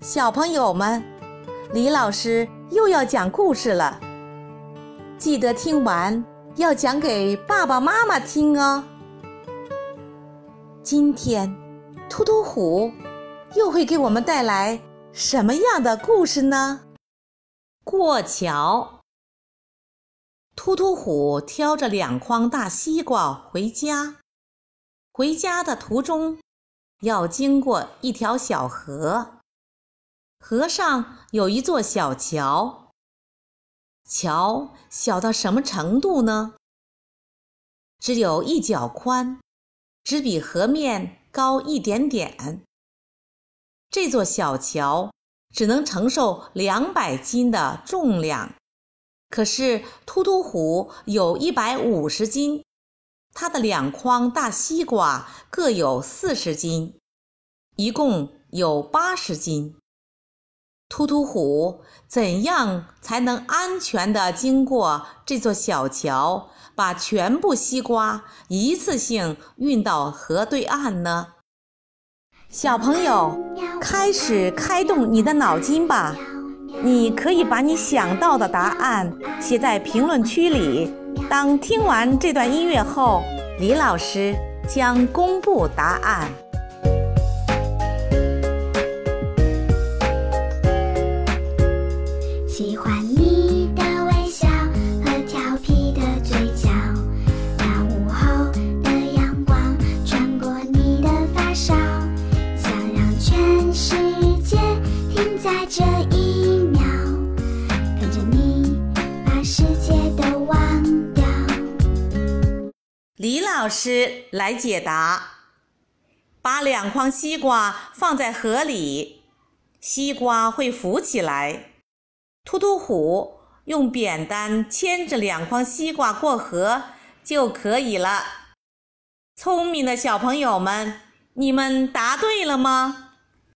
小朋友们，李老师又要讲故事了，记得听完要讲给爸爸妈妈听哦。今天，突突虎又会给我们带来什么样的故事呢？过桥，突突虎挑着两筐大西瓜回家，回家的途中要经过一条小河。河上有一座小桥，桥小到什么程度呢？只有一脚宽，只比河面高一点点。这座小桥只能承受两百斤的重量，可是突突虎有一百五十斤，它的两筐大西瓜各有四十斤，一共有八十斤。突突虎怎样才能安全地经过这座小桥，把全部西瓜一次性运到河对岸呢？小朋友，开始开动你的脑筋吧！你可以把你想到的答案写在评论区里。当听完这段音乐后，李老师将公布答案。喜欢你的微笑和调皮的嘴角，那午后的阳光穿过你的发梢，想让全世界停在这一秒，看着你把世界都忘掉。李老师来解答，把两筐西瓜放在河里，西瓜会浮起来。突突虎用扁担牵着两筐西瓜过河就可以了。聪明的小朋友们，你们答对了吗？